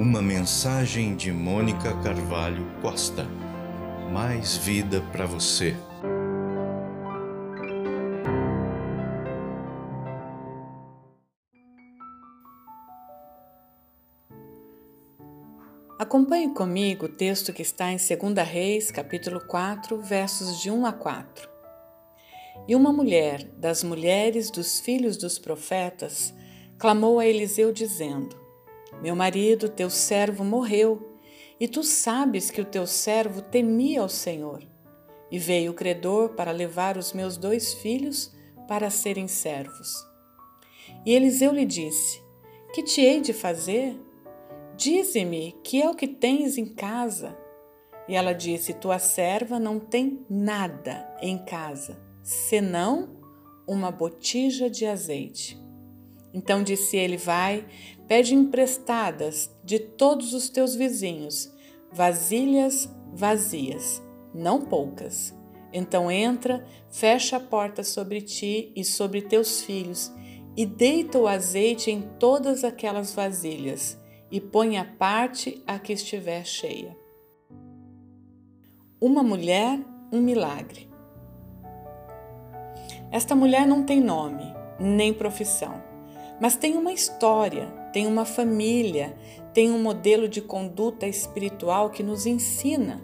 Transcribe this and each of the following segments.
Uma mensagem de Mônica Carvalho Costa. Mais vida para você. Acompanhe comigo o texto que está em 2 Reis, capítulo 4, versos de 1 a 4. E uma mulher das mulheres dos filhos dos profetas clamou a Eliseu, dizendo: Meu marido, teu servo, morreu, e tu sabes que o teu servo temia ao Senhor. E veio o credor para levar os meus dois filhos para serem servos. E Eliseu lhe disse: Que te hei de fazer? Dize-me que é o que tens em casa. E ela disse: Tua serva não tem nada em casa, senão uma botija de azeite. Então disse ele: Vai, pede emprestadas de todos os teus vizinhos vasilhas vazias, não poucas. Então entra, fecha a porta sobre ti e sobre teus filhos, e deita o azeite em todas aquelas vasilhas, e põe a parte a que estiver cheia. Uma mulher, um milagre. Esta mulher não tem nome, nem profissão mas tem uma história, tem uma família, tem um modelo de conduta espiritual que nos ensina.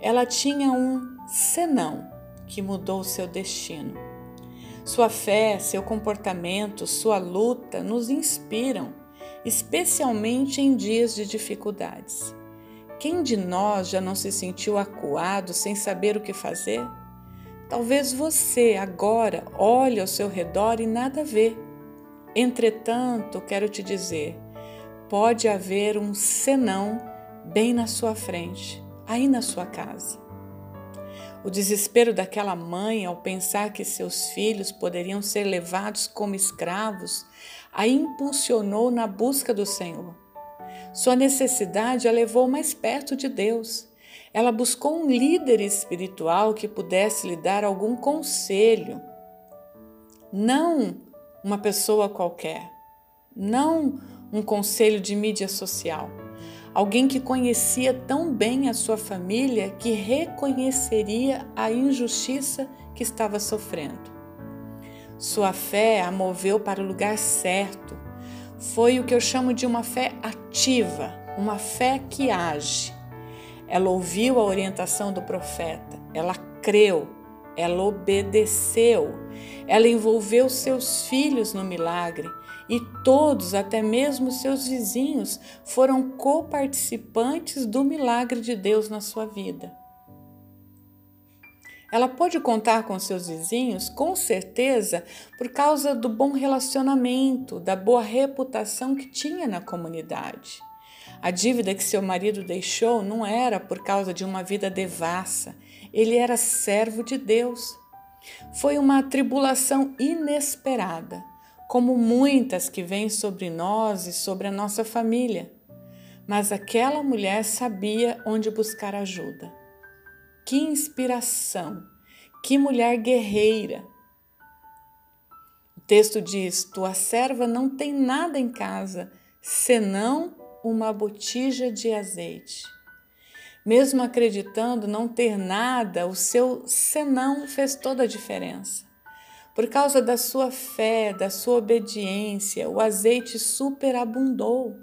Ela tinha um senão que mudou seu destino. Sua fé, seu comportamento, sua luta nos inspiram, especialmente em dias de dificuldades. Quem de nós já não se sentiu acuado sem saber o que fazer? Talvez você agora olhe ao seu redor e nada vê Entretanto, quero te dizer, pode haver um senão bem na sua frente, aí na sua casa. O desespero daquela mãe ao pensar que seus filhos poderiam ser levados como escravos a impulsionou na busca do Senhor. Sua necessidade a levou mais perto de Deus. Ela buscou um líder espiritual que pudesse lhe dar algum conselho. Não uma pessoa qualquer, não um conselho de mídia social. Alguém que conhecia tão bem a sua família que reconheceria a injustiça que estava sofrendo. Sua fé a moveu para o lugar certo. Foi o que eu chamo de uma fé ativa, uma fé que age. Ela ouviu a orientação do profeta, ela creu, ela obedeceu, ela envolveu seus filhos no milagre e todos, até mesmo seus vizinhos, foram coparticipantes do milagre de Deus na sua vida. Ela pôde contar com seus vizinhos, com certeza, por causa do bom relacionamento, da boa reputação que tinha na comunidade. A dívida que seu marido deixou não era por causa de uma vida devassa, ele era servo de Deus. Foi uma tribulação inesperada, como muitas que vêm sobre nós e sobre a nossa família. Mas aquela mulher sabia onde buscar ajuda. Que inspiração! Que mulher guerreira! O texto diz: Tua serva não tem nada em casa senão uma botija de azeite. Mesmo acreditando não ter nada, o seu senão fez toda a diferença. Por causa da sua fé, da sua obediência, o azeite superabundou.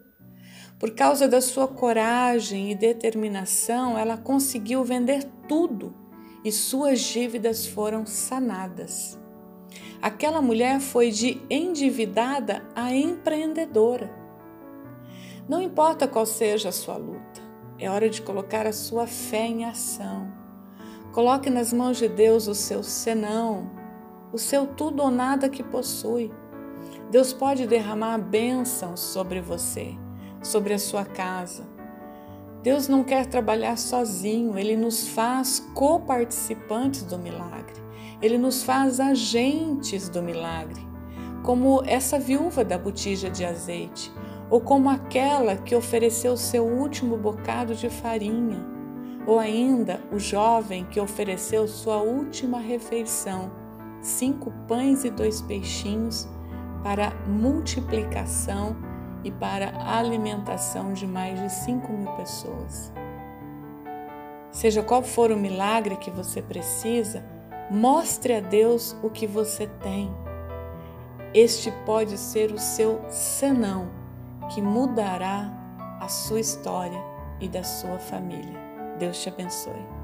Por causa da sua coragem e determinação, ela conseguiu vender tudo e suas dívidas foram sanadas. Aquela mulher foi de endividada a empreendedora. Não importa qual seja a sua luta, é hora de colocar a sua fé em ação. Coloque nas mãos de Deus o seu senão, o seu tudo ou nada que possui. Deus pode derramar bênçãos sobre você, sobre a sua casa. Deus não quer trabalhar sozinho, Ele nos faz coparticipantes do milagre. Ele nos faz agentes do milagre, como essa viúva da botija de azeite ou como aquela que ofereceu seu último bocado de farinha, ou ainda o jovem que ofereceu sua última refeição, cinco pães e dois peixinhos, para multiplicação e para alimentação de mais de 5 mil pessoas. Seja qual for o milagre que você precisa, mostre a Deus o que você tem. Este pode ser o seu senão, que mudará a sua história e da sua família. Deus te abençoe.